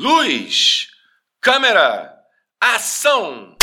Luz, câmera, ação!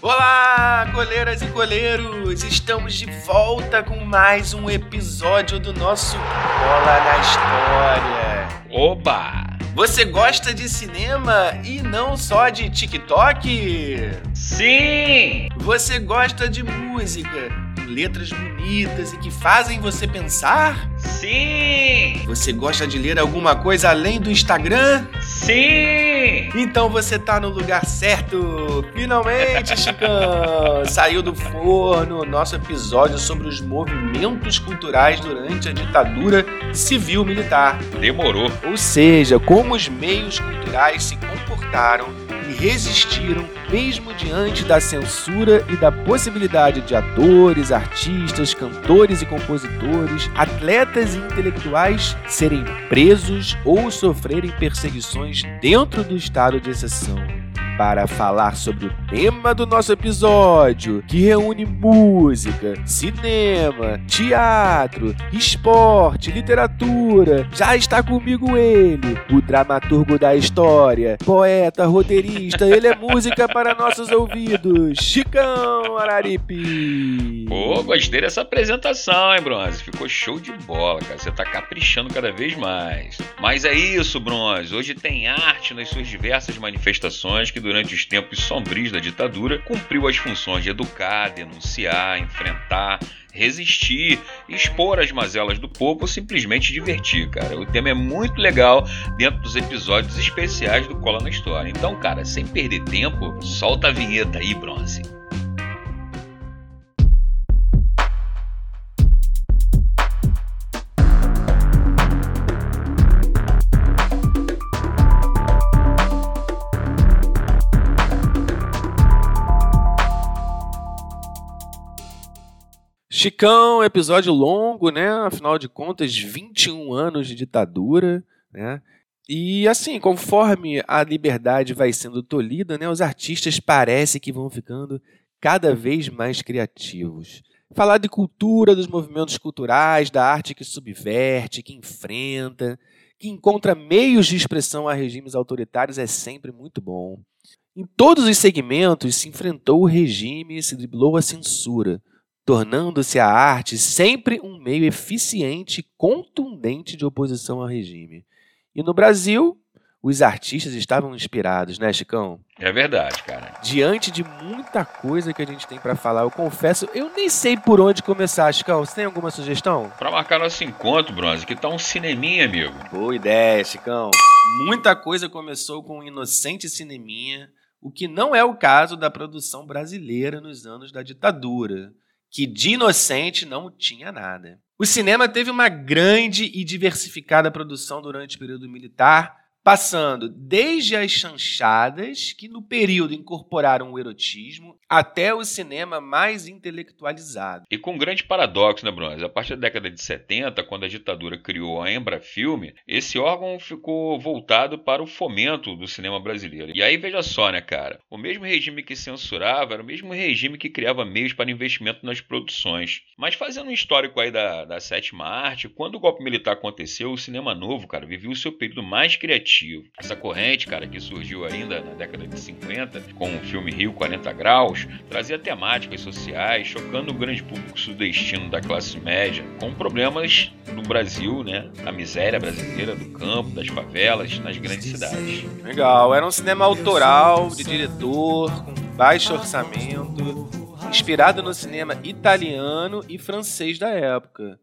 Olá, goleiras e goleiros! Estamos de volta com mais um episódio do nosso Bola na História. Oba! Você gosta de cinema e não só de TikTok? Sim! Você gosta de música com letras bonitas e que fazem você pensar? Sim! Você gosta de ler alguma coisa além do Instagram? Sim! Então você tá no lugar certo! Finalmente, Chicão! Saiu do forno o nosso episódio sobre os movimentos culturais durante a ditadura civil-militar. Demorou. Ou seja, como os meios culturais se comportaram e resistiram mesmo diante da censura e da possibilidade de atores, artistas, cantores e compositores, atletas e intelectuais serem presos ou sofrerem perseguições dentro do estado de exceção para falar sobre o tema do nosso episódio, que reúne música, cinema, teatro, esporte, literatura. Já está comigo ele, o dramaturgo da história, poeta, roteirista, ele é música para nossos ouvidos, Chicão Araripe. Pô, gostei dessa apresentação, hein, Bronze? Ficou show de bola, cara. Você tá caprichando cada vez mais. Mas é isso, Bronze. Hoje tem arte nas suas diversas manifestações que durante os tempos sombrios da ditadura, cumpriu as funções de educar, denunciar, enfrentar, resistir, expor as mazelas do povo ou simplesmente divertir, cara. O tema é muito legal dentro dos episódios especiais do Cola na História. Então, cara, sem perder tempo, solta a vinheta aí, Bronze. Chicão, episódio longo, né? Afinal de contas, 21 anos de ditadura, né? E assim, conforme a liberdade vai sendo tolhida, né, os artistas parece que vão ficando cada vez mais criativos. Falar de cultura, dos movimentos culturais, da arte que subverte, que enfrenta, que encontra meios de expressão a regimes autoritários é sempre muito bom. Em todos os segmentos se enfrentou o regime se driblou a censura tornando-se a arte sempre um meio eficiente e contundente de oposição ao regime. E no Brasil, os artistas estavam inspirados, né, Chicão? É verdade, cara. Diante de muita coisa que a gente tem para falar, eu confesso, eu nem sei por onde começar, Chicão. Você tem alguma sugestão? Para marcar nosso encontro, Bronze, que tá um cineminha, amigo. Boa ideia, Chicão. Muita coisa começou com um inocente cineminha, o que não é o caso da produção brasileira nos anos da ditadura que de inocente não tinha nada. O cinema teve uma grande e diversificada produção durante o período militar, passando desde as chanchadas, que no período incorporaram o erotismo, até o cinema mais intelectualizado. E com um grande paradoxo, né, Bronze? A partir da década de 70, quando a ditadura criou a Embrafilme, esse órgão ficou voltado para o fomento do cinema brasileiro. E aí veja só, né, cara? O mesmo regime que censurava era o mesmo regime que criava meios para investimento nas produções. Mas fazendo um histórico aí da, da sétima arte, quando o golpe militar aconteceu, o cinema novo, cara, viveu o seu período mais criativo. Essa corrente, cara, que surgiu ainda na década de 50, com o filme Rio 40 Graus, trazia temáticas sociais, chocando o grande público sudestino da classe média, com problemas no Brasil, né? A miséria brasileira do campo, das favelas, nas grandes cidades. Legal, era um cinema autoral, de diretor, com baixo orçamento, inspirado no cinema italiano e francês da época.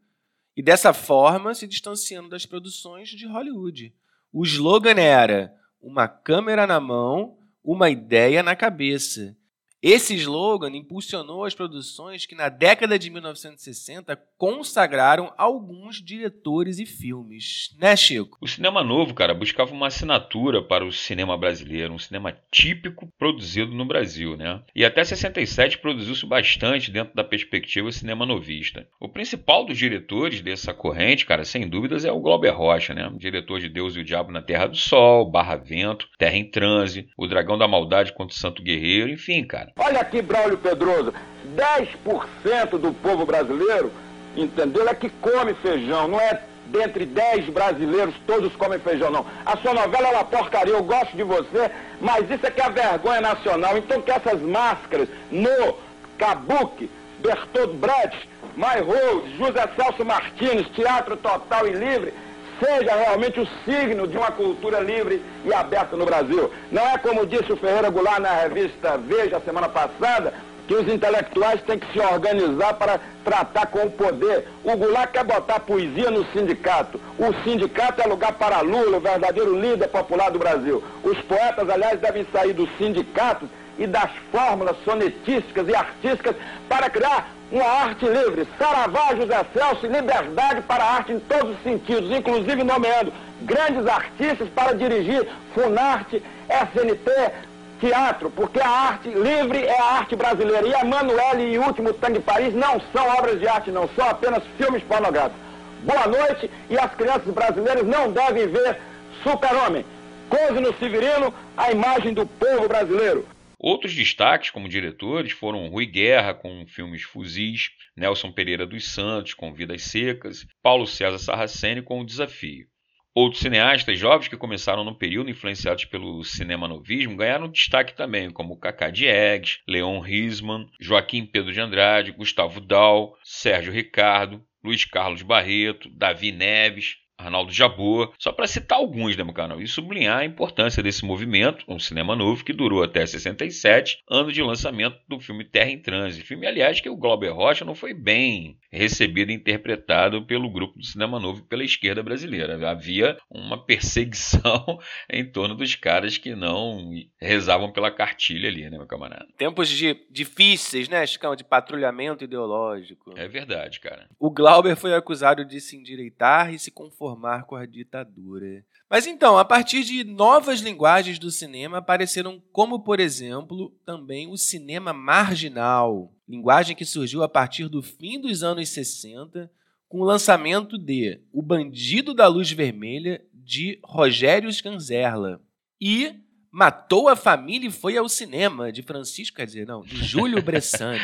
E dessa forma se distanciando das produções de Hollywood. O slogan era uma câmera na mão, uma ideia na cabeça. Esse slogan impulsionou as produções que, na década de 1960, consagraram alguns diretores e filmes. Né, Chico? O cinema novo, cara, buscava uma assinatura para o cinema brasileiro, um cinema típico produzido no Brasil, né? E até 67 produziu-se bastante dentro da perspectiva cinema novista. O principal dos diretores dessa corrente, cara, sem dúvidas, é o Glauber Rocha, né? Diretor de Deus e o Diabo na Terra do Sol, Barra Vento, Terra em Transe, O Dragão da Maldade contra o Santo Guerreiro, enfim, cara. Olha aqui, Braulio Pedroso, 10% do povo brasileiro, entendeu? É que come feijão, não é dentre 10 brasileiros, todos comem feijão, não. A sua novela é uma porcaria, eu gosto de você, mas isso é que é a vergonha nacional. Então que essas máscaras no Kabuki, Bertold Brecht, My Rose, José Celso Martins, Teatro Total e Livre, seja realmente o signo de uma cultura livre e aberta no Brasil. Não é como disse o Ferreira Goulart na revista Veja semana passada, que os intelectuais têm que se organizar para tratar com o poder. O Goulart quer botar poesia no sindicato. O sindicato é lugar para Lula, o verdadeiro líder popular do Brasil. Os poetas, aliás, devem sair dos sindicatos e das fórmulas sonetísticas e artísticas para criar uma arte livre. Saravá, José Celso, liberdade para a arte em todos os sentidos, inclusive nomeando grandes artistas para dirigir Funarte, SNT, teatro, porque a arte livre é a arte brasileira. E a Manuele e o Último Tangue de Paris não são obras de arte, não são apenas filmes pornográficos. Boa noite e as crianças brasileiras não devem ver Super-Homem. Cosino Severino, a imagem do povo brasileiro. Outros destaques como diretores foram Rui Guerra com filmes Fuzis, Nelson Pereira dos Santos com Vidas Secas, Paulo César Sarraceni com O Desafio. Outros cineastas jovens que começaram no período influenciados pelo cinema novismo ganharam destaque também, como Cacá Diegues, Leon Risman, Joaquim Pedro de Andrade, Gustavo Dal, Sérgio Ricardo, Luiz Carlos Barreto, Davi Neves, Arnaldo Jabor, só para citar alguns, né, meu canal, e sublinhar a importância desse movimento, um cinema novo que durou até 67, ano de lançamento do filme Terra em Trânsito. Filme, aliás, que o Glauber Rocha não foi bem recebido e interpretado pelo grupo do cinema novo e pela esquerda brasileira. Havia uma perseguição em torno dos caras que não rezavam pela cartilha ali, né, meu camarada? Tempos de, difíceis, né, Chicão, de patrulhamento ideológico. É verdade, cara. O Glauber foi acusado de se endireitar e se conformar conformar com a ditadura. Mas então, a partir de novas linguagens do cinema apareceram como, por exemplo, também o cinema marginal, linguagem que surgiu a partir do fim dos anos 60 com o lançamento de O Bandido da Luz Vermelha de Rogério Scanzerla e Matou a Família e Foi ao Cinema de Francisco, quer dizer, não, de Júlio Bressani.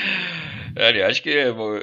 Aliás, que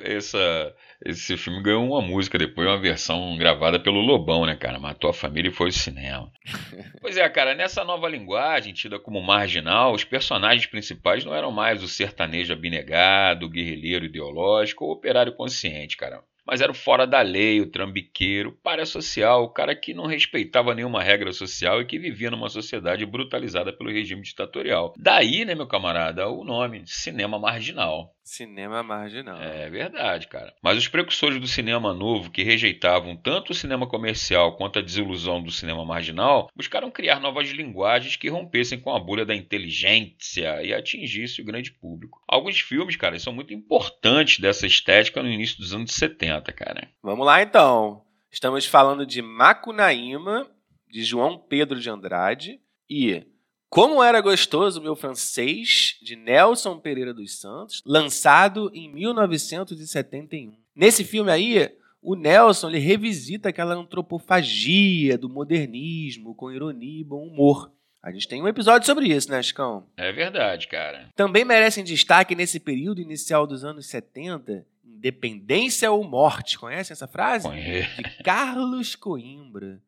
essa esse filme ganhou uma música depois, uma versão gravada pelo Lobão, né, cara? Matou a família e foi ao cinema. pois é, cara, nessa nova linguagem, tida como marginal, os personagens principais não eram mais o sertanejo abnegado, o guerrilheiro ideológico ou o operário consciente, cara mas era o fora da lei, o trambiqueiro, o social, o cara que não respeitava nenhuma regra social e que vivia numa sociedade brutalizada pelo regime ditatorial. Daí, né, meu camarada, o nome, cinema marginal. Cinema marginal. É verdade, cara. Mas os precursores do cinema novo, que rejeitavam tanto o cinema comercial quanto a desilusão do cinema marginal, buscaram criar novas linguagens que rompessem com a bolha da inteligência e atingissem o grande público. Alguns filmes, cara, são muito importantes dessa estética no início dos anos 70, cara. Vamos lá então. Estamos falando de Macunaíma, de João Pedro de Andrade, e como Era Gostoso Meu Francês, de Nelson Pereira dos Santos, lançado em 1971. Nesse filme aí, o Nelson ele revisita aquela antropofagia do modernismo com ironia e bom humor. A gente tem um episódio sobre isso, né, Chicão? É verdade, cara. Também merecem destaque nesse período inicial dos anos 70, Independência ou Morte. Conhece essa frase? Conheço. De Carlos Coimbra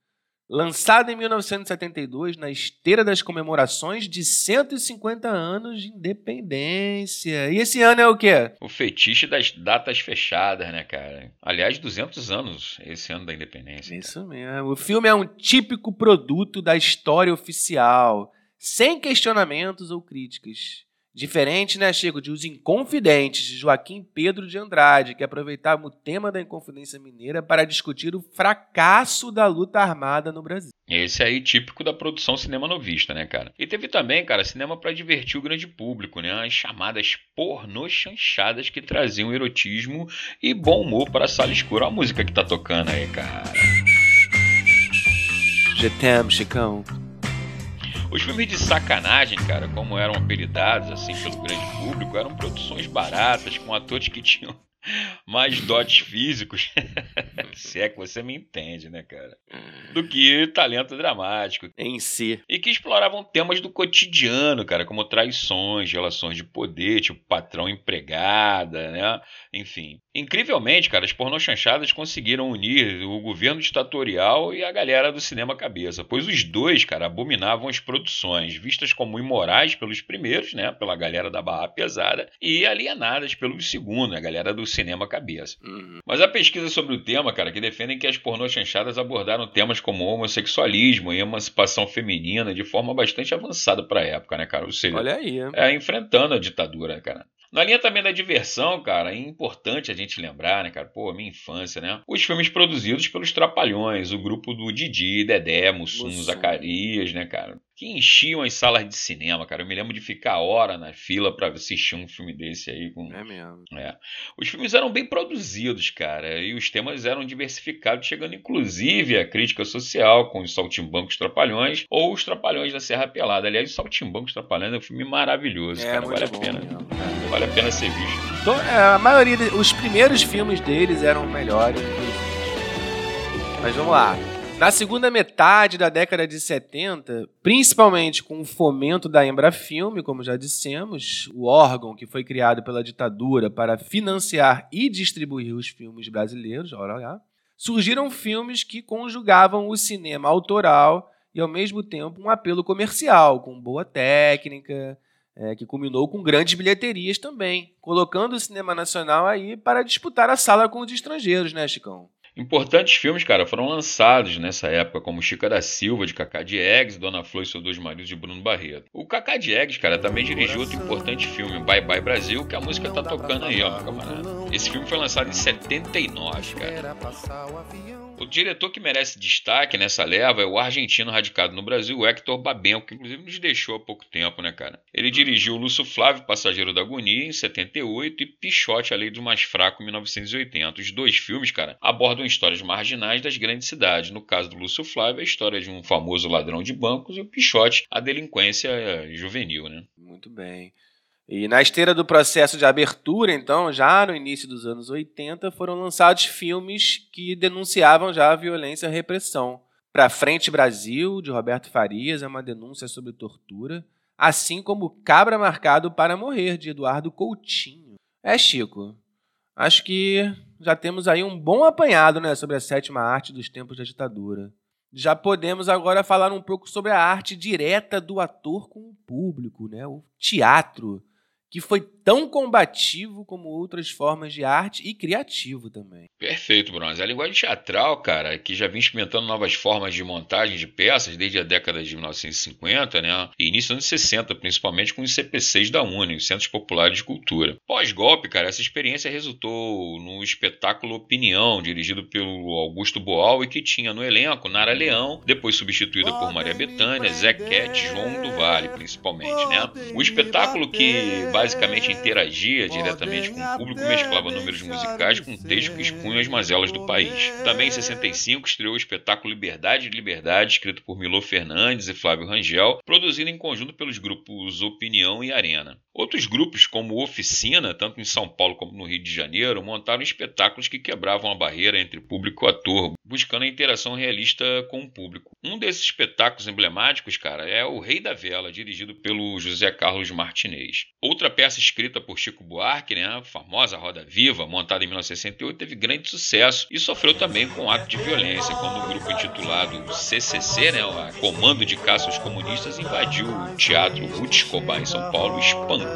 lançado em 1972 na esteira das comemorações de 150 anos de independência. E esse ano é o quê? O fetiche das datas fechadas, né, cara? Aliás, 200 anos esse ano da independência. Isso cara. mesmo. O filme é um típico produto da história oficial, sem questionamentos ou críticas. Diferente, né, Chico, de Os Inconfidentes, de Joaquim Pedro de Andrade, que aproveitava o tema da Inconfidência Mineira para discutir o fracasso da luta armada no Brasil. Esse aí, típico da produção cinema novista, né, cara? E teve também, cara, cinema para divertir o grande público, né? As chamadas pornochanchadas que traziam erotismo e bom humor para a sala escura. Olha a música que tá tocando aí, cara. GTM, Chicão. Os filmes de sacanagem, cara, como eram apelidados assim pelo grande público, eram produções baratas com atores que tinham mais dotes físicos, se é que você me entende, né, cara? Do que talento dramático. Em si. E que exploravam temas do cotidiano, cara, como traições, relações de poder, tipo patrão empregada, né? Enfim. Incrivelmente, cara, as pornochanchadas conseguiram unir o governo ditatorial e a galera do cinema cabeça, pois os dois, cara, abominavam as produções, vistas como imorais pelos primeiros, né, pela galera da barra pesada, e alienadas pelos segundos, a galera do cinema cabeça. Uhum. Mas a pesquisa sobre o tema, cara, que defendem que as pornochanchadas abordaram temas como homossexualismo e emancipação feminina de forma bastante avançada para a época, né, cara? Ou seja, Olha aí. É, enfrentando a ditadura, cara. Na linha também da diversão, cara, é importante a gente lembrar, né, cara? Pô, minha infância, né? Os filmes produzidos pelos Trapalhões, o grupo do Didi, Dedé, Mussum, Mussum. Zacarias, né, cara? Que enchiam as salas de cinema, cara. Eu me lembro de ficar hora na fila para assistir um filme desse aí. Com... É mesmo. É. Os filmes eram bem produzidos, cara, e os temas eram diversificados, chegando inclusive à crítica social, com os Saltimbancos Trapalhões ou os Trapalhões da Serra Pelada. Aliás, os Saltimbancos Trapalhões é um filme maravilhoso, é, cara. Vale a pena. Mesmo, vale a pena ser visto. Então, a maioria, de, os primeiros filmes deles eram melhores. Mas vamos lá. Na segunda metade da década de 70, principalmente com o fomento da Embrafilme, como já dissemos, o órgão que foi criado pela ditadura para financiar e distribuir os filmes brasileiros, olha lá, surgiram filmes que conjugavam o cinema autoral e, ao mesmo tempo, um apelo comercial, com boa técnica, é, que culminou com grandes bilheterias também, colocando o cinema nacional aí para disputar a sala com os estrangeiros, né, Chicão? Importantes filmes, cara, foram lançados nessa época, como Chica da Silva, de Cacá Diegues, Dona Flor e seus dois maridos, de Bruno Barreto. O Cacá Diegues, cara, também dirigiu outro importante filme, Bye Bye Brasil, que a música tá tocando aí, ó, camarada. Esse filme foi lançado em 79, cara. O diretor que merece destaque nessa leva é o argentino radicado no Brasil, Hector Babenco, que inclusive nos deixou há pouco tempo, né, cara? Ele dirigiu Lúcio Flávio, Passageiro da Agonia, em 78 e Pichote, A Lei do Mais Fraco, em 1980. Os dois filmes, cara, abordam histórias marginais das grandes cidades. No caso do Lúcio Flávio, a história de um famoso ladrão de bancos e o Pichote, a delinquência juvenil, né? Muito bem. E na esteira do processo de abertura, então, já no início dos anos 80, foram lançados filmes que denunciavam já a violência e a repressão. Pra Frente Brasil, de Roberto Farias, é uma denúncia sobre tortura, assim como Cabra Marcado para Morrer, de Eduardo Coutinho. É, Chico, acho que já temos aí um bom apanhado né, sobre a sétima arte dos tempos da ditadura. Já podemos agora falar um pouco sobre a arte direta do ator com o público, né, o teatro que foi tão combativo como outras formas de arte e criativo também. Perfeito, Bronze. A linguagem teatral, cara, que já vinha experimentando novas formas de montagem de peças desde a década de 1950, né? E início dos anos 60, principalmente com os CPCs da UNE, os Centros Populares de Cultura. Pós-golpe, cara, essa experiência resultou no espetáculo Opinião, dirigido pelo Augusto Boal e que tinha no elenco Nara Leão, depois substituída por Maria Bethânia, Zé Quete, João do Vale, principalmente, né? O espetáculo que basicamente interagia diretamente com o público, mesclava números musicais com texto que expunha as mazelas do país. Também em 65 estreou o espetáculo Liberdade de Liberdade, escrito por Milô Fernandes e Flávio Rangel, produzido em conjunto pelos grupos Opinião e Arena. Outros grupos, como Oficina, tanto em São Paulo como no Rio de Janeiro, montaram espetáculos que quebravam a barreira entre público e ator, buscando a interação realista com o público. Um desses espetáculos emblemáticos, cara, é O Rei da Vela, dirigido pelo José Carlos Martinez. Outra peça escrita por Chico Buarque, né, a famosa Roda Viva, montada em 1968, teve grande sucesso e sofreu também com ato de violência, quando o grupo intitulado CCC, né, Comando de Caça aos Comunistas, invadiu o Teatro Ruth Escobar em São Paulo e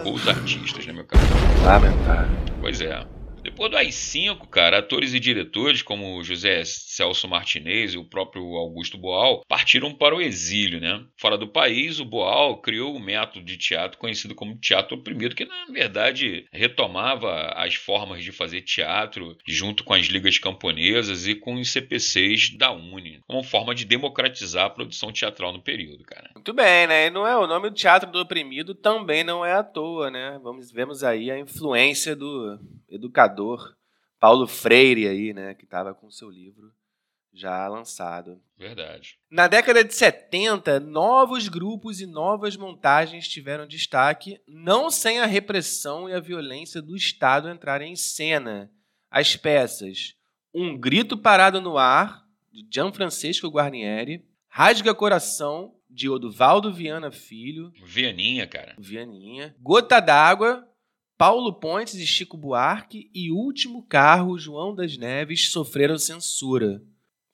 os artistas, né, meu caro? Lamentável. Pois é. Depois do AI-5, cara, atores e diretores como José Celso Martinez e o próprio Augusto Boal partiram para o exílio, né? Fora do país, o Boal criou o um método de teatro conhecido como teatro oprimido, que na verdade retomava as formas de fazer teatro junto com as ligas camponesas e com os CPCs da Uni, como forma de democratizar a produção teatral no período, cara. Muito bem, né? E não é o nome do teatro do oprimido também não é à toa, né? Vamos vemos aí a influência do educador Paulo Freire aí, né, que estava com seu livro já lançado. Verdade. Na década de 70, novos grupos e novas montagens tiveram destaque, não sem a repressão e a violência do Estado entrarem em cena. as peças Um Grito Parado no Ar, de Gianfrancesco Guarnieri, Rasga Coração, de Oduvaldo Viana Filho. Vianinha, cara. Vianinha. Gota d'Água, Paulo Pontes e Chico Buarque. E Último Carro, João das Neves, sofreram censura.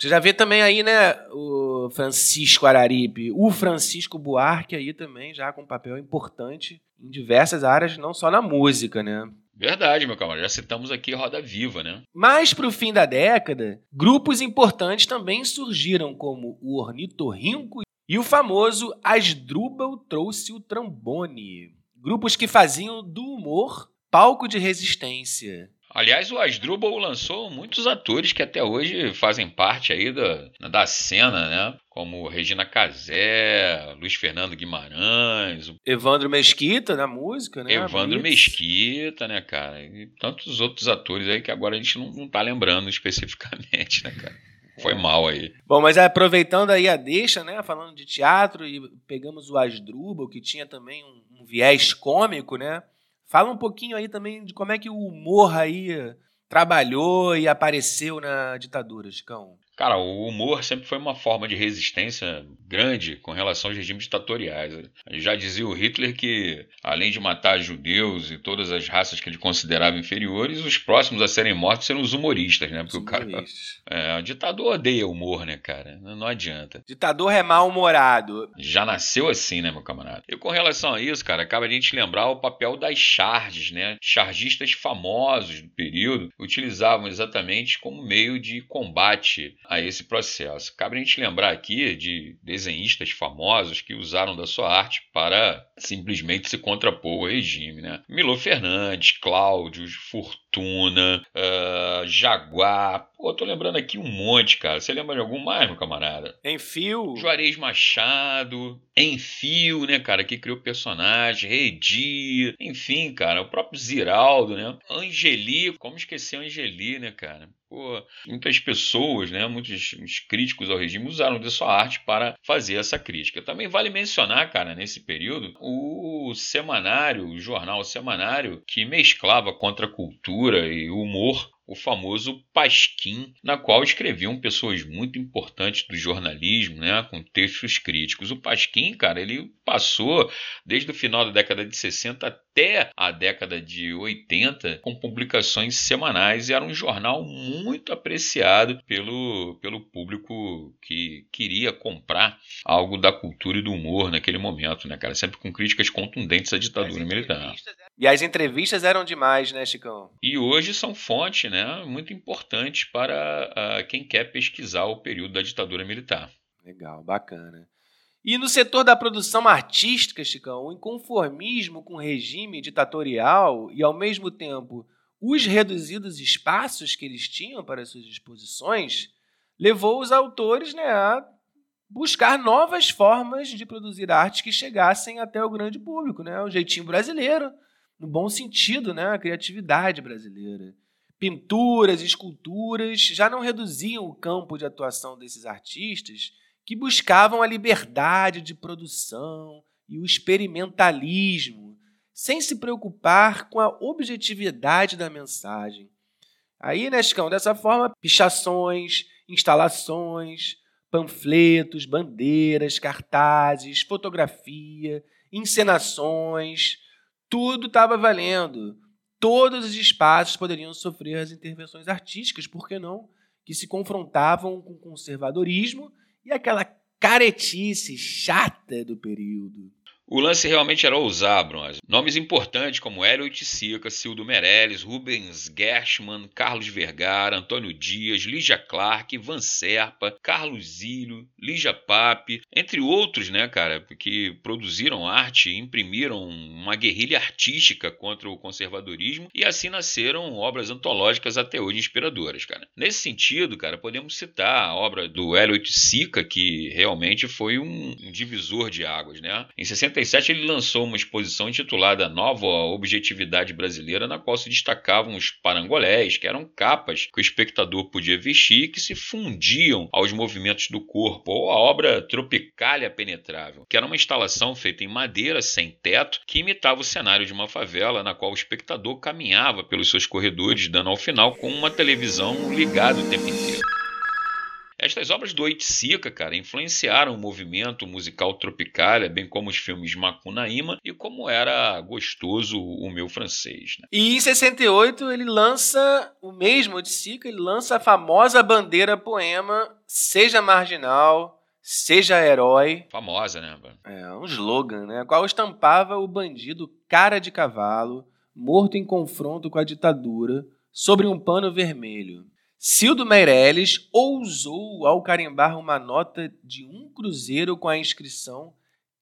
Você já vê também aí, né, o Francisco Araripe, o Francisco Buarque aí também, já com um papel importante em diversas áreas, não só na música, né? Verdade, meu camarada. Já citamos aqui Roda Viva, né? Mas para o fim da década, grupos importantes também surgiram, como o Ornitorrinco e o famoso Asdrubal trouxe o trombone. Grupos que faziam do humor palco de resistência. Aliás, o Asdrubal lançou muitos atores que até hoje fazem parte aí da, da cena, né? Como Regina Casé, Luiz Fernando Guimarães. Evandro Mesquita na música, né? Evandro Mesquita, né, cara? E tantos outros atores aí que agora a gente não, não tá lembrando especificamente, né, cara? Foi é. mal aí. Bom, mas aproveitando aí a deixa, né? Falando de teatro, e pegamos o Asdrubal, que tinha também um, um viés cômico, né? Fala um pouquinho aí também de como é que o humor aí trabalhou e apareceu na ditadura, Chicão. Cara, o humor sempre foi uma forma de resistência grande com relação aos regimes ditatoriais. Já dizia o Hitler que, além de matar judeus e todas as raças que ele considerava inferiores, os próximos a serem mortos seriam os humoristas, né? Porque os o cara. É, o ditador odeia humor, né, cara? Não adianta. Ditador é mal-humorado. Já nasceu assim, né, meu camarada? E com relação a isso, cara, acaba a gente lembrar o papel das charges, né? Chargistas famosos do período utilizavam exatamente como meio de combate a esse processo. Cabe a gente lembrar aqui de desenhistas famosos que usaram da sua arte para simplesmente se contrapor ao regime. Né? Milo Fernandes, Cláudio, Fortuna, uh, Jaguar. Pô, tô lembrando aqui um monte, cara. Você lembra de algum mais, meu camarada? Enfio. Juarez Machado. Enfio, né, cara, que criou personagem. Redi. Enfim, cara, o próprio Ziraldo, né? Angeli. Como esquecer Angeli, né, cara? Pô, muitas pessoas, né, muitos críticos ao regime usaram de sua arte para fazer essa crítica. Também vale mencionar, cara, nesse período, o semanário, o jornal semanário que mesclava contra a cultura e humor o famoso Pasquim, na qual escreviam pessoas muito importantes do jornalismo, né, com textos críticos. O Pasquim, cara, ele passou desde o final da década de 60 até a década de 80 com publicações semanais e era um jornal muito apreciado pelo, pelo público que queria comprar algo da cultura e do humor naquele momento, né, cara? Sempre com críticas contundentes à ditadura militar. E as entrevistas eram demais, né, Chicão? E hoje são fonte, né, muito importante para uh, quem quer pesquisar o período da ditadura militar. Legal, bacana. E no setor da produção artística, Chicão, o inconformismo com o regime ditatorial e, ao mesmo tempo, os reduzidos espaços que eles tinham para suas exposições, levou os autores né, a buscar novas formas de produzir arte que chegassem até o grande público, né? o jeitinho brasileiro, no bom sentido, né? a criatividade brasileira. Pinturas, esculturas já não reduziam o campo de atuação desses artistas que buscavam a liberdade de produção e o experimentalismo, sem se preocupar com a objetividade da mensagem. Aí, Nescão, dessa forma, pichações, instalações, panfletos, bandeiras, cartazes, fotografia, encenações, tudo estava valendo. Todos os espaços poderiam sofrer as intervenções artísticas, por que não? Que se confrontavam com o conservadorismo e aquela caretice chata do período. O lance realmente era Bronze. Nomes importantes como Hélio Oiticica, Cildo Meirelles, Rubens Gershman, Carlos Vergara, Antônio Dias, Lígia Clark, Van Serpa, Carlos Zílio, Lígia Pape, entre outros, né, cara, que produziram arte e imprimiram uma guerrilha artística contra o conservadorismo e assim nasceram obras antológicas até hoje inspiradoras, cara. Nesse sentido, cara, podemos citar a obra do Hélio Oiticica, que realmente foi um, um divisor de águas, né? Em 60 67 ele lançou uma exposição intitulada Nova Objetividade Brasileira, na qual se destacavam os parangolés, que eram capas que o espectador podia vestir e que se fundiam aos movimentos do corpo, ou a obra Tropicália Penetrável, que era uma instalação feita em madeira sem teto que imitava o cenário de uma favela na qual o espectador caminhava pelos seus corredores, dando ao final com uma televisão ligada o tempo inteiro. Estas obras do Oiticica, cara, influenciaram o movimento musical tropical, bem como os filmes Macunaíma e como era gostoso o meu francês. Né? E em 68 ele lança o mesmo Oiticica, ele lança a famosa bandeira poema Seja Marginal, Seja Herói. Famosa, né? É, um slogan, né? A qual estampava o bandido cara de cavalo, morto em confronto com a ditadura, sobre um pano vermelho. Cildo Meirelles ousou ao carimbar uma nota de um cruzeiro com a inscrição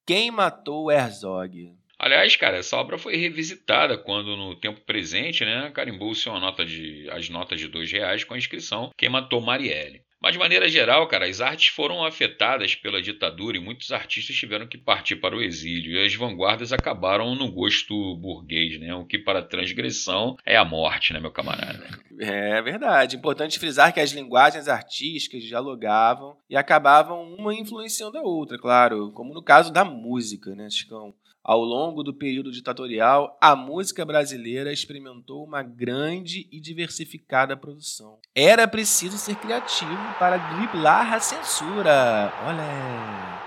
Quem matou Herzog? Aliás, cara, essa obra foi revisitada quando, no tempo presente, né, carimbou-se uma nota de, as notas de dois reais com a inscrição Quem matou Marielle. Mas, de maneira geral, cara, as artes foram afetadas pela ditadura e muitos artistas tiveram que partir para o exílio. E as vanguardas acabaram no gosto burguês, né? O que para transgressão é a morte, né, meu camarada? É verdade. Importante frisar que as linguagens artísticas dialogavam e acabavam uma influenciando a outra, claro. Como no caso da música, né, Chicão? Ao longo do período ditatorial, a música brasileira experimentou uma grande e diversificada produção. Era preciso ser criativo para driblar a censura. Olha!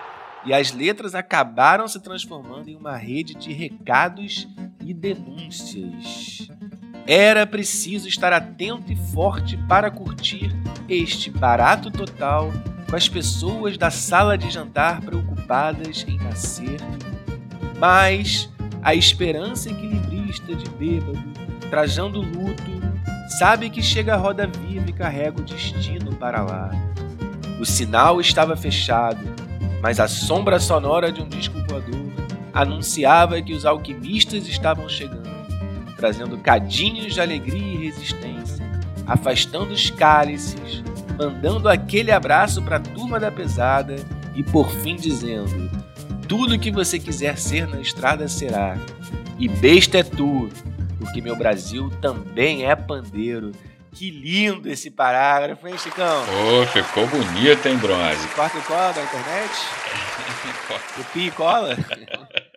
E as letras acabaram se transformando em uma rede de recados e denúncias. Era preciso estar atento e forte para curtir este barato total com as pessoas da sala de jantar preocupadas em nascer mas a esperança equilibrista de bêbado, trajando luto, sabe que chega a roda viva e carrega o destino para lá. O sinal estava fechado, mas a sombra sonora de um disco voador anunciava que os alquimistas estavam chegando, trazendo cadinhos de alegria e resistência, afastando os cálices, mandando aquele abraço para a turma da pesada e por fim dizendo: tudo que você quiser ser na estrada será. E besta é tu, porque meu Brasil também é pandeiro. Que lindo esse parágrafo, hein, Chicão? Pô, ficou bonito, hein, Bronze? Corta e cola da internet? Tupi e cola?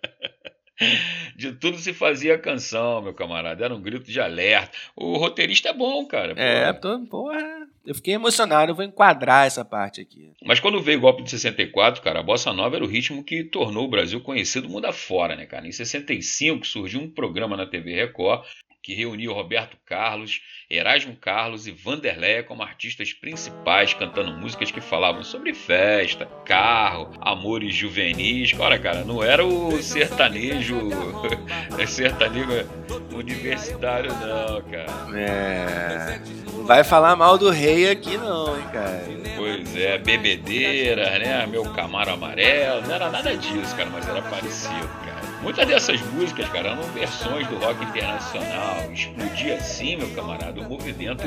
De tudo se fazia canção, meu camarada. Era um grito de alerta. O roteirista é bom, cara. É, tô, porra. Eu fiquei emocionado, eu vou enquadrar essa parte aqui. Mas quando veio o golpe de 64, cara, a bossa nova era o ritmo que tornou o Brasil conhecido mundo afora, né, cara? Em 65 surgiu um programa na TV Record que reuniu Roberto Carlos, Erasmo Carlos e Vanderlei como artistas principais, cantando músicas que falavam sobre festa, carro, amores juvenis. Olha, cara, não era o sertanejo, sertanejo universitário, não, cara. É. Vai falar mal do rei aqui, não, hein, cara. Pois é, bebedeira, né? Meu camaro amarelo. Não era nada disso, cara, mas era parecido, cara. Muitas dessas músicas, cara, eram versões do rock internacional. Explodia assim, meu camarada, o movimento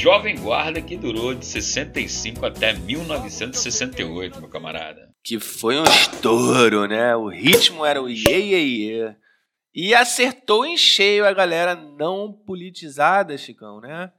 Jovem Guarda que durou de 65 até 1968, meu camarada. Que foi um estouro, né? O ritmo era o iê, iê, iê. E acertou em cheio a galera não politizada, Chicão, né?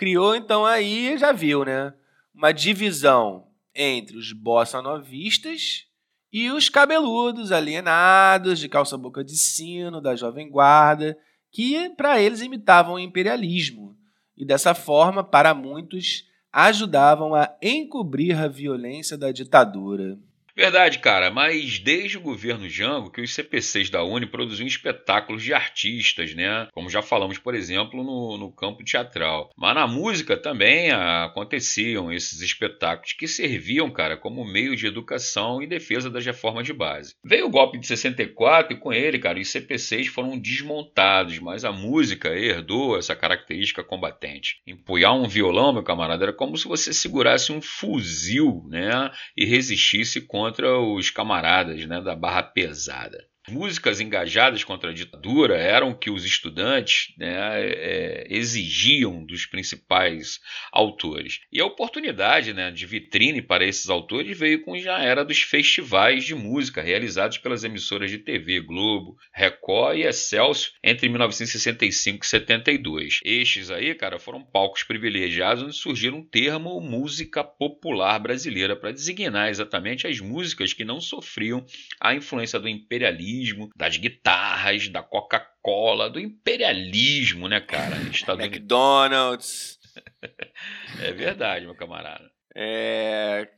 Criou então aí, já viu, né? Uma divisão entre os bossa novistas e os cabeludos alienados de calça-boca de sino da Jovem Guarda, que para eles imitavam o imperialismo e dessa forma, para muitos, ajudavam a encobrir a violência da ditadura. Verdade, cara, mas desde o governo Jango que os CPCs da Uni produziam espetáculos de artistas, né? Como já falamos, por exemplo, no, no campo teatral. Mas na música também aconteciam esses espetáculos que serviam, cara, como meio de educação e defesa das reformas de base. Veio o golpe de 64 e com ele, cara, os CPCs foram desmontados, mas a música herdou essa característica combatente. Empunhar um violão, meu camarada, era como se você segurasse um fuzil, né? E resistisse contra contra os camaradas né, da barra pesada. Músicas engajadas contra a ditadura eram que os estudantes né, é, exigiam dos principais autores. E a oportunidade né, de vitrine para esses autores veio com já era dos festivais de música realizados pelas emissoras de TV Globo, Record e Excelsior entre 1965 e 72. Estes aí, cara, foram palcos privilegiados onde surgiram um termo música popular brasileira para designar exatamente as músicas que não sofriam a influência do imperialismo, das guitarras, da Coca-Cola, do imperialismo, né, cara? McDonald's. é verdade, meu camarada. É...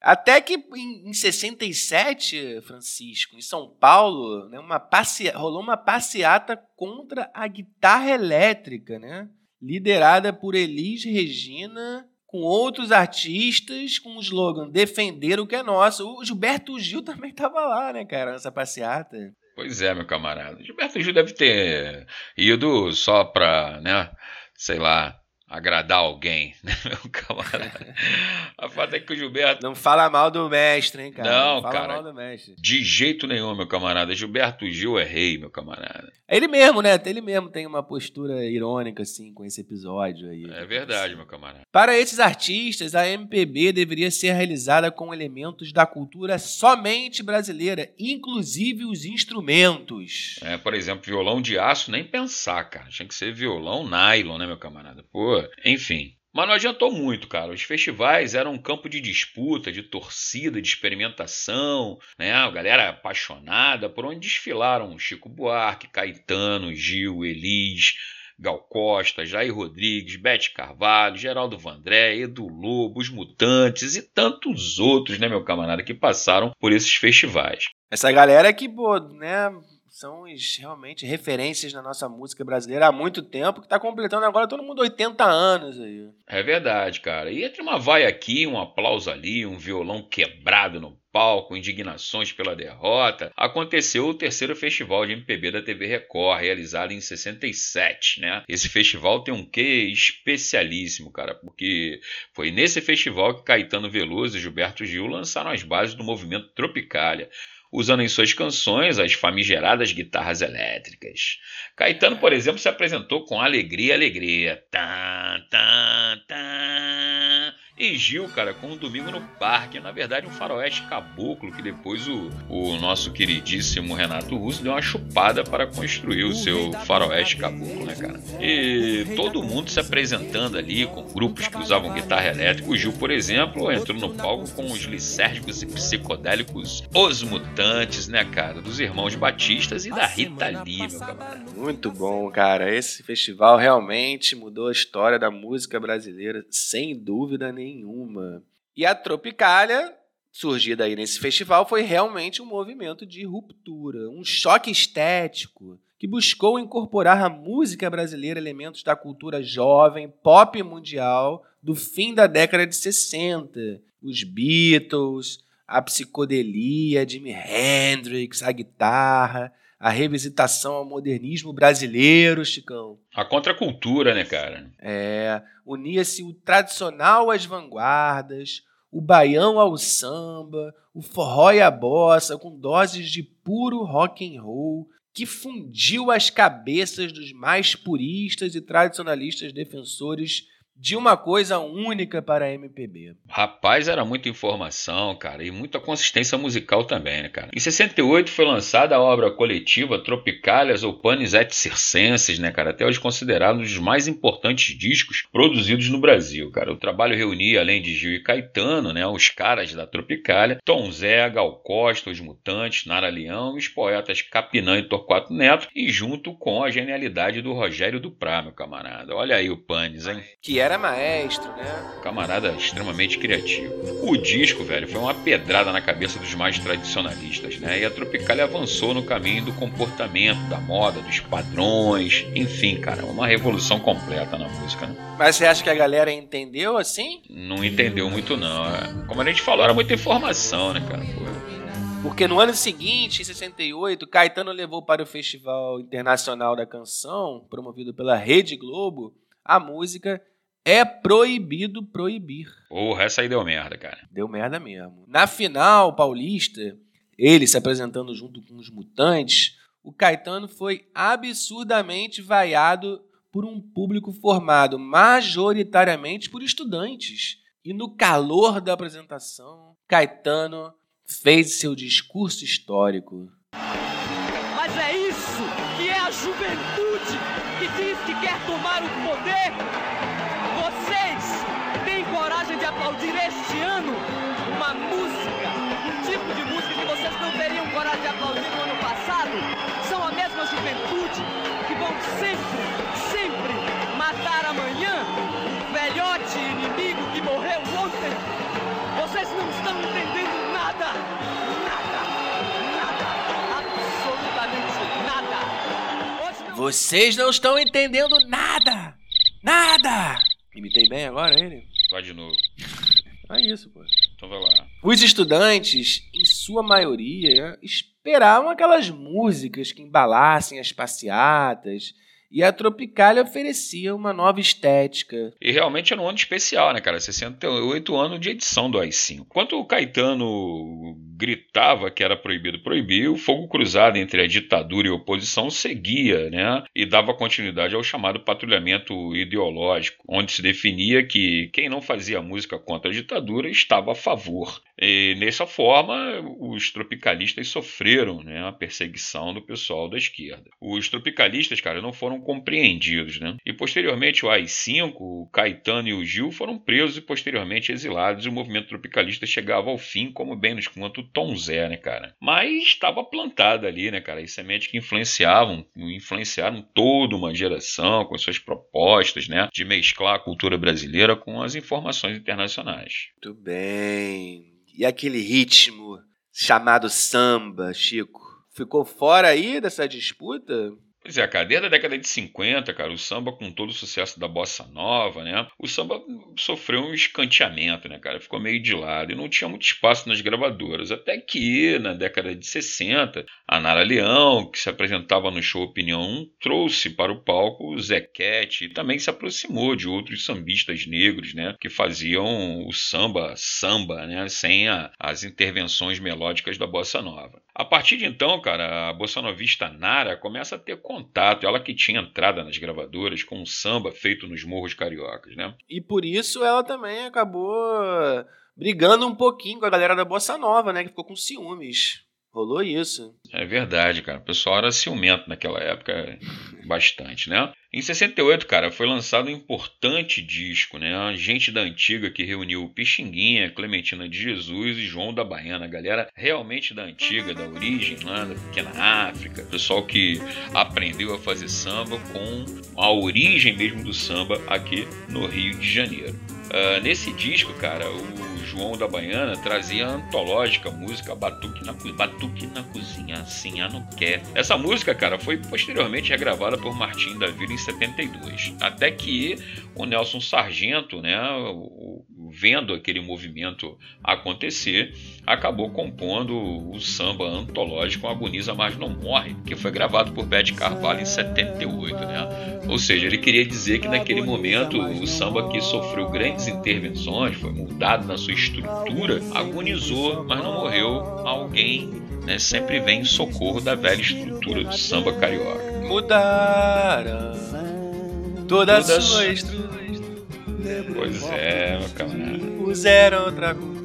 Até que em, em 67, Francisco, em São Paulo, né, uma passe... rolou uma passeata contra a guitarra elétrica, né? liderada por Elis Regina com outros artistas com o slogan Defender o que é nosso. O Gilberto Gil também estava lá, né, cara, nessa passeata. Pois é, meu camarada. Gilberto Gil deve ter ido só para, né, sei lá, agradar alguém, né, meu camarada? A fato é que o Gilberto. Não fala mal do mestre, hein, cara? Não, Não fala cara. mal do mestre. De jeito nenhum, meu camarada. Gilberto Gil é rei, meu camarada. Ele mesmo, né? Ele mesmo tem uma postura irônica, assim, com esse episódio aí. É verdade, meu camarada. Para esses artistas, a MPB deveria ser realizada com elementos da cultura somente brasileira, inclusive os instrumentos. É, por exemplo, violão de aço, nem pensar, cara. Tinha que ser violão nylon, né, meu camarada? Pô, enfim. Mas não adiantou muito, cara. Os festivais eram um campo de disputa, de torcida, de experimentação, né? A galera apaixonada, por onde desfilaram Chico Buarque, Caetano, Gil, Elis, Gal Costa, Jair Rodrigues, Bete Carvalho, Geraldo Vandré, Edu Lobo, os Mutantes e tantos outros, né, meu camarada, que passaram por esses festivais. Essa galera que, pô, né, são realmente referências na nossa música brasileira há muito tempo, que tá completando agora todo mundo 80 anos aí. É verdade, cara. E entre uma vai aqui, um aplauso ali, um violão quebrado no palco, indignações pela derrota, aconteceu o terceiro festival de MPB da TV Record, realizado em 67, né? Esse festival tem um quê especialíssimo, cara, porque foi nesse festival que Caetano Veloso e Gilberto Gil lançaram as bases do movimento Tropicália usando em suas canções as famigeradas guitarras elétricas. Caetano, por exemplo, se apresentou com Alegria, Alegria. Tá, tá, tá. E Gil, cara, com um domingo no parque. Na verdade, um faroeste caboclo que depois o, o nosso queridíssimo Renato Russo deu uma chupada para construir o seu faroeste caboclo, né, cara? E todo mundo se apresentando ali com grupos que usavam guitarra elétrica. O Gil, por exemplo, entrou no palco com os licérgicos e psicodélicos Os Mutantes, né, cara? Dos irmãos Batistas e da Rita Lee, meu camarada. Muito bom, cara. Esse festival realmente mudou a história da música brasileira, sem dúvida nenhuma. E a Tropicália, surgida aí nesse festival, foi realmente um movimento de ruptura, um choque estético que buscou incorporar à música brasileira elementos da cultura jovem, pop mundial do fim da década de 60. Os Beatles, a psicodelia, Jimi Hendrix, a guitarra, a revisitação ao modernismo brasileiro, Chicão. A contracultura, né, cara? É, unia-se o tradicional às vanguardas, o baião ao samba, o forró e a bossa, com doses de puro rock and roll, que fundiu as cabeças dos mais puristas e tradicionalistas defensores de uma coisa única para a MPB. Rapaz, era muita informação, cara, e muita consistência musical também, né, cara? Em 68 foi lançada a obra coletiva Tropicálias ou Panis et Circenses, né, cara? Até hoje considerado um dos mais importantes discos produzidos no Brasil, cara. O trabalho reunia, além de Gil e Caetano, né, os caras da Tropicália, Tom Zé, Gal Costa, os Mutantes, Nara Leão, os poetas Capinã e Torquato Neto, e junto com a genialidade do Rogério Duprá, meu camarada. Olha aí o Panis, hein? Que era maestro, né? Camarada extremamente criativo. O disco, velho, foi uma pedrada na cabeça dos mais tradicionalistas, né? E a Tropicália avançou no caminho do comportamento, da moda, dos padrões, enfim, cara, uma revolução completa na música, né? Mas você acha que a galera entendeu assim? Não entendeu muito, não. é. Como a gente falou, era muita informação, né, cara? Pô, Porque no ano seguinte, em 68, Caetano levou para o Festival Internacional da Canção, promovido pela Rede Globo, a música É Proibido Proibir. Porra, essa aí deu merda, cara. Deu merda mesmo. Na final paulista, ele se apresentando junto com os Mutantes, o Caetano foi absurdamente vaiado por um público formado majoritariamente por estudantes. E no calor da apresentação, Caetano fez seu discurso histórico. Mas é isso que é a juventude que diz que quer tomar o poder. Vocês não estão entendendo nada! Nada! Imitei bem agora ele? Vai de novo. É isso, pô. Então vai lá. Os estudantes, em sua maioria, esperavam aquelas músicas que embalassem as passeatas, e a Tropicália oferecia uma nova estética. E realmente era um ano especial, né, cara? 68 anos de edição do AI-5. Enquanto o Caetano gritava que era proibido proibir, o fogo cruzado entre a ditadura e a oposição seguia, né? E dava continuidade ao chamado patrulhamento ideológico, onde se definia que quem não fazia música contra a ditadura estava a favor. E dessa forma, os tropicalistas sofreram né, a perseguição do pessoal da esquerda. Os tropicalistas, cara, não foram compreendidos, né? E posteriormente o AI-5, o Caetano e o Gil foram presos e posteriormente exilados. E o movimento tropicalista chegava ao fim, como bem nos conta o Tom Zé, né, cara? Mas estava plantada ali, né, cara? E sementes que influenciavam, influenciaram toda uma geração com suas propostas, né, de mesclar a cultura brasileira com as informações internacionais. Muito bem. E aquele ritmo chamado samba, Chico? Ficou fora aí dessa disputa? Pois é, cara, desde a década de 50, cara, o samba com todo o sucesso da bossa nova, né? O samba sofreu um escanteamento, né, cara? Ficou meio de lado e não tinha muito espaço nas gravadoras. Até que, na década de 60, a Nara Leão, que se apresentava no show Opinião 1, trouxe para o palco o Zequete e também se aproximou de outros sambistas negros, né? Que faziam o samba, samba, né? Sem a, as intervenções melódicas da bossa nova. A partir de então, cara, a bossa novista Nara começa a ter contato, ela que tinha entrada nas gravadoras com um samba feito nos morros cariocas, né? E por isso ela também acabou brigando um pouquinho com a galera da Bossa Nova, né? Que ficou com ciúmes. Rolou isso. É verdade, cara. O pessoal era ciumento naquela época, bastante, né? Em 68, cara, foi lançado um importante disco, né? Gente da antiga que reuniu Pixinguinha, Clementina de Jesus e João da Baiana. Galera realmente da antiga, da origem, lá da pequena África. Pessoal que aprendeu a fazer samba com a origem mesmo do samba aqui no Rio de Janeiro. Uh, nesse disco, cara, o João da Baiana trazia antológica música Batuque na, Batuque na Cozinha, assim a não quer. Essa música, cara, foi posteriormente regravada por Martim da Vila em 72. Até que o Nelson Sargento, né, o, vendo aquele movimento acontecer, acabou compondo o samba antológico Agoniza Mas Não Morre, que foi gravado por Bete Carvalho em 78. Né? Ou seja, ele queria dizer que naquele momento o samba que sofreu grandes intervenções, foi mudado na sua estrutura, agonizou, mas não morreu. Alguém né, sempre vem em socorro da velha estrutura do samba carioca. Mudaram toda a Toda sua a- estrutura. Pois é, meu camarada. Puseram outra cultura.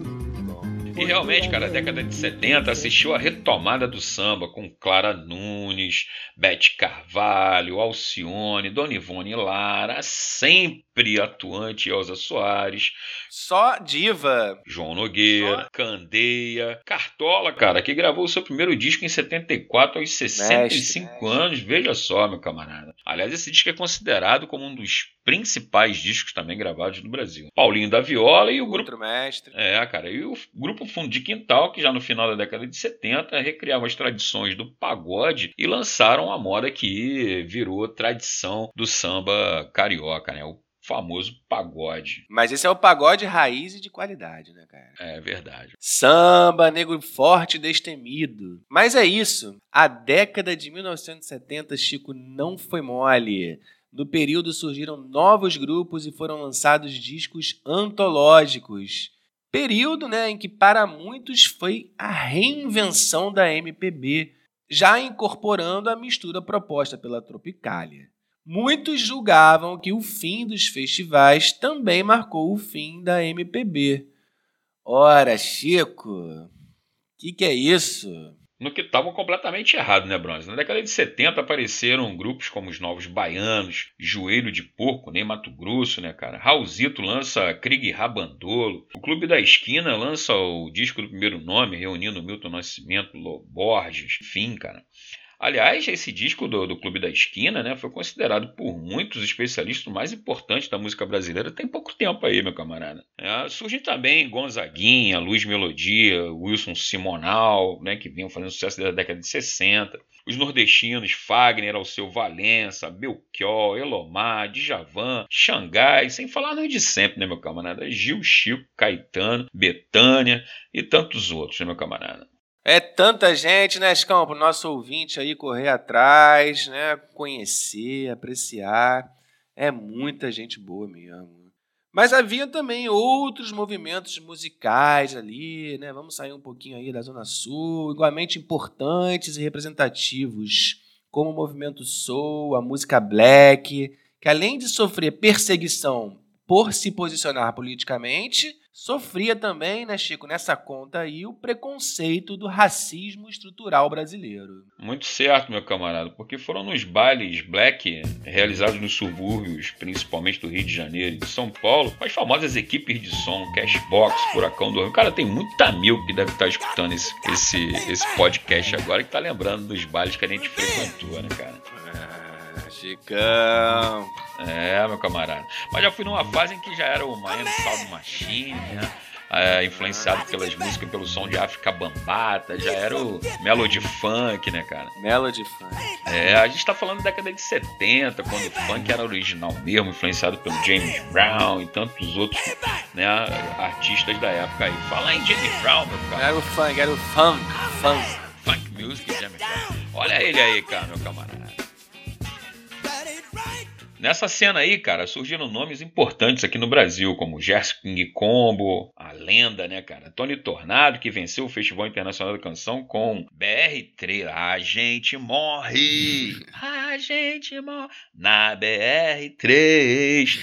E realmente, cara, a década de 70 assistiu a retomada do samba com Clara Nunes, Bete Carvalho, Alcione, Dona Ivone Lara, sempre atuante Elza Soares, Só diva. João Nogueira, Candeia, Cartola, cara, que gravou seu primeiro disco em 74 aos 65 Mestre, anos. Veja só, meu camarada. Aliás, esse disco é considerado como um dos principais discos também gravados no Brasil. Paulinho da Viola e o grupo Outro mestre. é, cara, e o grupo Fundo de Quintal, que já no final da década de 70 recriava as tradições do pagode e lançaram a moda que virou tradição do samba carioca, né? O famoso pagode. Mas esse é o pagode raiz e de qualidade, né, cara? É verdade. Samba, negro forte e destemido. Mas é isso. A década de 1970, Chico, não foi mole. No período surgiram novos grupos e foram lançados discos antológicos. Período né, em que, para muitos, foi a reinvenção da MPB, já incorporando a mistura proposta pela Tropicália. Muitos julgavam que o fim dos festivais também marcou o fim da MPB. Ora, Chico, o que, que é isso? no que estavam completamente errados, né, Bronze? Na década de 70 apareceram grupos como os Novos Baianos, Joelho de Porco, nem Mato Grosso, né, cara? Raulzito lança Krieg Rabandolo. O Clube da Esquina lança o disco do primeiro nome, reunindo Milton Nascimento, Borges, enfim, cara. Aliás, esse disco do, do Clube da Esquina né, foi considerado por muitos especialistas o mais importante da música brasileira tem pouco tempo aí, meu camarada. É, surgem também Gonzaguinha, Luiz Melodia, Wilson Simonal, né, que vinham fazendo sucesso desde a década de 60. Os nordestinos Fagner, Alceu Valença, Belchior, Elomar, Djavan, Xangai, sem falar nos de sempre, né, meu camarada? Gil, Chico, Caetano, Betânia e tantos outros, né, meu camarada? É tanta gente, né, Scão, para o nosso ouvinte aí correr atrás, né, conhecer, apreciar. É muita gente boa mesmo. Mas havia também outros movimentos musicais ali, né? Vamos sair um pouquinho aí da Zona Sul, igualmente importantes e representativos, como o movimento soul, a música black, que além de sofrer perseguição por se posicionar politicamente, sofria também, né, Chico, nessa conta aí, o preconceito do racismo estrutural brasileiro. Muito certo, meu camarada, porque foram nos bailes black realizados nos subúrbios, principalmente do Rio de Janeiro e de São Paulo, as famosas equipes de som, Cashbox, Furacão do Rio. Cara, tem muito amigo que deve estar escutando esse, esse, esse podcast agora que tá lembrando dos bailes que a gente frequentou, né, cara? Chicão. É, meu camarada. Mas já fui numa fase em que já era o Miami Sound Machine, né? É, influenciado pelas músicas, pelo som de África Bambata, já era o Melody Funk, né, cara? Melody Funk. É, a gente tá falando da década de 70, quando o funk era original mesmo, influenciado pelo James Brown e tantos outros né, artistas da época aí. Fala em James Brown, meu cara. Era o funk, era o funk, funk. Funk music, James Brown. Olha ele aí, cara, meu camarada. Nessa cena aí, cara, surgiram nomes importantes aqui no Brasil, como Gerson King Combo, a lenda, né, cara? Tony Tornado, que venceu o Festival Internacional da Canção com BR3. A gente morre! A gente morre na BR3.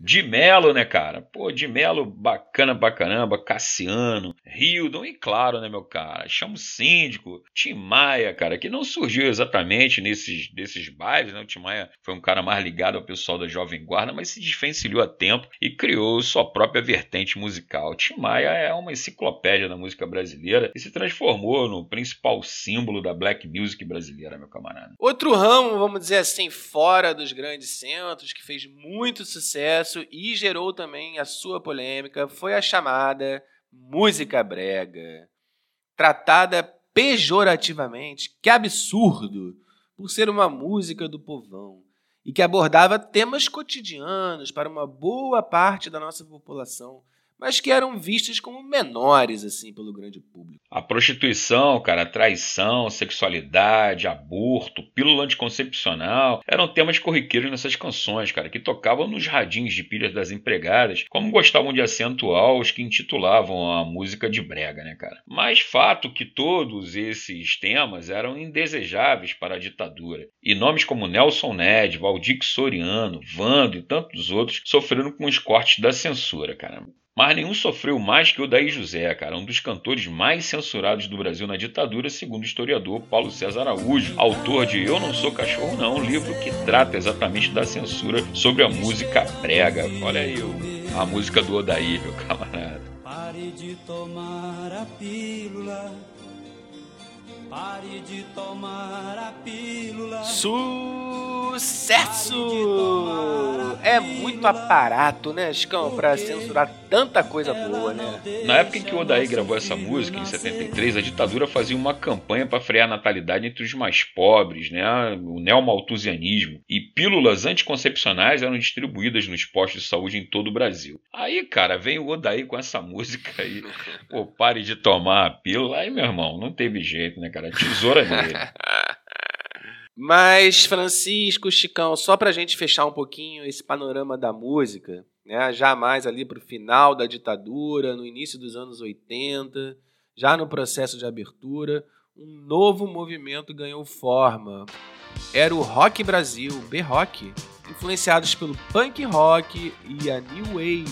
De Melo, né, cara? Pô, de Melo, bacana pra caramba. Cassiano, Hildon e, claro, né, meu cara? Chama o Síndico, Tim Maia, cara, que não surgiu exatamente nesses, desses bailes, né? O Tim Maia foi um cara mais ligado pessoal da Jovem Guarda, mas se desvencilhou a tempo e criou sua própria vertente musical. Tim Maia é uma enciclopédia da música brasileira e se transformou no principal símbolo da black music brasileira, meu camarada. Outro ramo, vamos dizer assim, fora dos grandes centros, que fez muito sucesso e gerou também a sua polêmica, foi a chamada música brega. Tratada pejorativamente, que absurdo, por ser uma música do povão e que abordava temas cotidianos para uma boa parte da nossa população mas que eram vistas como menores assim pelo grande público. A prostituição, cara, a traição, sexualidade, aborto, pílula anticoncepcional eram temas corriqueiros nessas canções, cara, que tocavam nos radinhos de pilhas das empregadas, como gostavam de acentuar os que intitulavam a música de brega, né, cara? Mas fato que todos esses temas eram indesejáveis para a ditadura. E nomes como Nelson Ned, Valdir Soriano, Vando e tantos outros sofreram com os cortes da censura, cara. Mas nenhum sofreu mais que o Daí José, cara, um dos cantores mais censurados do Brasil na ditadura, segundo o historiador Paulo César Araújo, autor de Eu Não Sou Cachorro Não, um livro que trata exatamente da censura sobre a música prega. Olha aí a música do Odaí, meu camarada. Pare de tomar a pílula Pare de tomar a pílula. Sucesso! É muito aparato, né, Chicão, pra censurar tanta coisa boa, né? Na época em que o Odaí gravou essa música, em 73, a ditadura fazia uma campanha para frear a natalidade entre os mais pobres, né? O neomalthusianismo. E pílulas anticoncepcionais eram distribuídas nos postos de saúde em todo o Brasil. Aí, cara, vem o Odaí com essa música aí. Pô, pare de tomar a pílula. Aí, meu irmão, não teve jeito, né, cara? Tesoura dele. Mas, Francisco, Chicão, só pra gente fechar um pouquinho esse panorama da música, né? já mais ali para o final da ditadura, no início dos anos 80, já no processo de abertura, um novo movimento ganhou forma. Era o Rock Brasil, B-Rock, influenciados pelo punk rock e a new wave.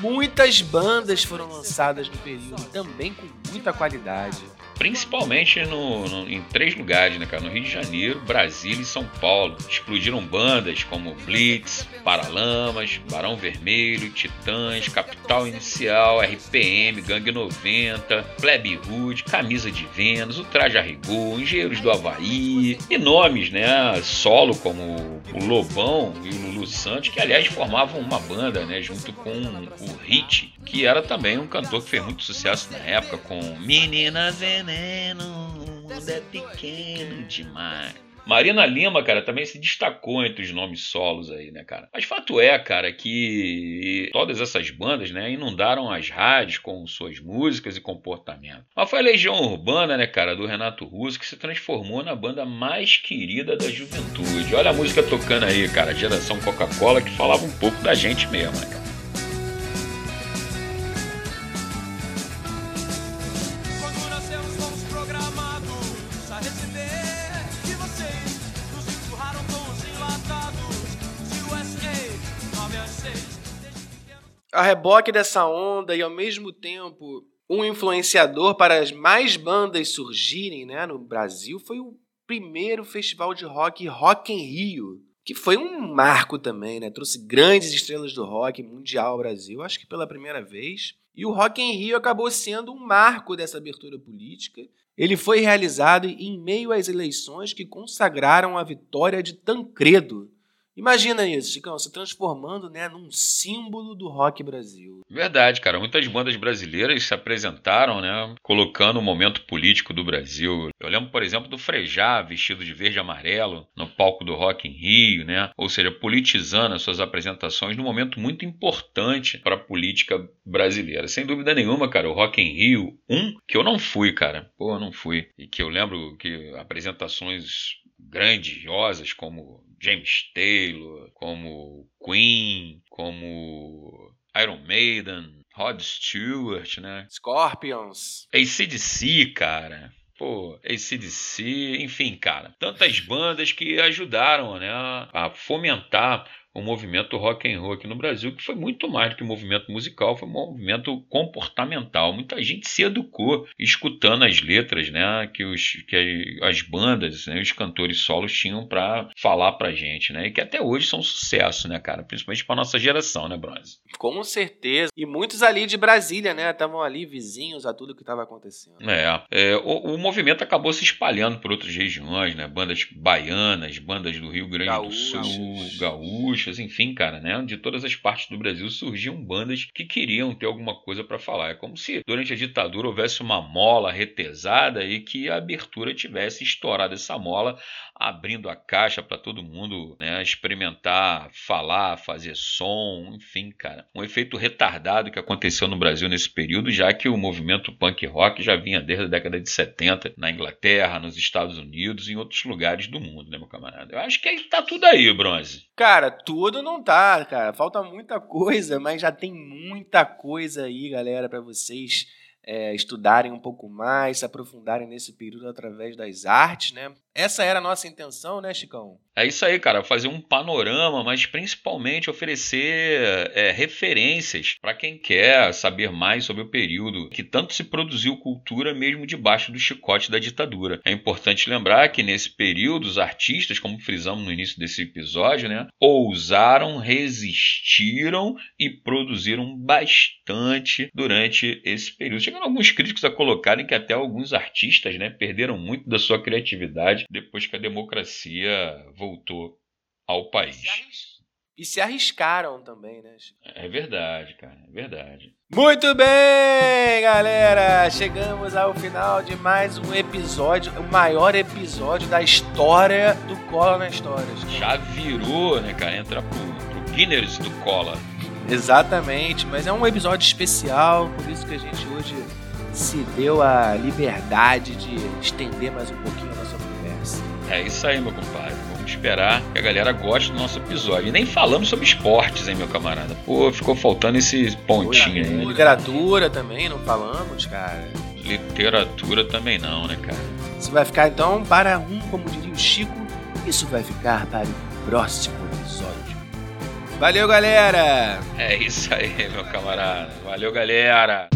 Muitas bandas foram lançadas no período, também com muita qualidade principalmente no, no, em três lugares, né, cara? No Rio de Janeiro, Brasília e São Paulo. Explodiram bandas como Blitz, Paralamas, Barão Vermelho, Titãs, Capital Inicial, RPM, Gangue 90, Plebe Hood, Camisa de Vênus, o Traje a Engenheiros do Havaí e nomes, né, solo como o Lobão e o Lulu Santos, que aliás formavam uma banda, né, junto com o Hit, que era também um cantor que fez muito sucesso na época com Menina Veneno, mundo é pequeno demais. Marina Lima, cara, também se destacou entre os nomes solos aí, né, cara? Mas fato é, cara, que todas essas bandas, né, inundaram as rádios com suas músicas e comportamento. Mas foi a Legião Urbana, né, cara, do Renato Russo, que se transformou na banda mais querida da juventude. Olha a música tocando aí, cara, geração Coca-Cola, que falava um pouco da gente mesmo, né, cara? A reboque dessa onda e ao mesmo tempo um influenciador para as mais bandas surgirem né, no Brasil foi o primeiro festival de rock Rock em Rio, que foi um marco também, né? Trouxe grandes estrelas do rock mundial ao Brasil, acho que pela primeira vez. E o Rock em Rio acabou sendo um marco dessa abertura política. Ele foi realizado em meio às eleições que consagraram a vitória de Tancredo Imagina isso, Chicão, se transformando né, num símbolo do rock Brasil. Verdade, cara. Muitas bandas brasileiras se apresentaram, né, colocando o momento político do Brasil. Eu lembro, por exemplo, do Frejá, vestido de verde e amarelo, no palco do Rock em Rio, né? Ou seja, politizando as suas apresentações num momento muito importante para a política brasileira. Sem dúvida nenhuma, cara, o Rock em Rio, um, que eu não fui, cara. Pô, eu não fui. E que eu lembro que apresentações grandiosas como James Taylor, como Queen, como Iron Maiden, Rod Stewart, né? Scorpions. ACDC, cara. Pô, ACDC, enfim, cara. Tantas bandas que ajudaram né, a fomentar o movimento rock and roll aqui no Brasil, que foi muito mais do que um movimento musical, foi um movimento comportamental. Muita gente se educou escutando as letras, né, que, os, que as bandas, né, os cantores solos tinham para falar pra gente, né, e que até hoje são um sucesso, né, cara, principalmente para nossa geração, né, Bronze? Com certeza. E muitos ali de Brasília, né, estavam ali vizinhos a tudo que estava acontecendo. É, é o, o, movimento acabou se espalhando por outras regiões, né, bandas baianas, bandas do Rio Grande Gaúchos. do Sul, gaúchos enfim, cara, né? De todas as partes do Brasil surgiam bandas que queriam ter alguma coisa para falar. É como se durante a ditadura houvesse uma mola retesada e que a abertura tivesse estourado essa mola, abrindo a caixa para todo mundo né, experimentar, falar, fazer som, enfim, cara. Um efeito retardado que aconteceu no Brasil nesse período, já que o movimento punk rock já vinha desde a década de 70 na Inglaterra, nos Estados Unidos e em outros lugares do mundo, né, meu camarada? Eu acho que aí tá tudo aí, Bronze. Cara, tudo não tá, cara. Falta muita coisa, mas já tem muita coisa aí, galera, para vocês é, estudarem um pouco mais, se aprofundarem nesse período através das artes, né? Essa era a nossa intenção, né, Chicão? É isso aí, cara. Fazer um panorama, mas principalmente oferecer é, referências para quem quer saber mais sobre o período que tanto se produziu cultura mesmo debaixo do chicote da ditadura. É importante lembrar que nesse período os artistas, como frisamos no início desse episódio, né, ousaram, resistiram e produziram bastante durante esse período. Chegando alguns críticos a colocarem que até alguns artistas né, perderam muito da sua criatividade depois que a democracia voltou ao país. E se arriscaram também, né? É verdade, cara, é verdade. Muito bem, galera! Chegamos ao final de mais um episódio, o maior episódio da história do Cola na História. Já virou, né, cara? Entra pro, pro Guinness do Cola. Exatamente, mas é um episódio especial, por isso que a gente hoje se deu a liberdade de estender mais um pouquinho. É isso aí, meu compadre. Vamos esperar que a galera goste do nosso episódio. E nem falamos sobre esportes, hein, meu camarada. Pô, ficou faltando esse pontinho aí. Literatura também, não falamos, cara. Literatura também não, né, cara? Isso vai ficar então para um, como diria o Chico, isso vai ficar para o próximo episódio. Valeu, galera! É isso aí, meu camarada. Valeu, galera!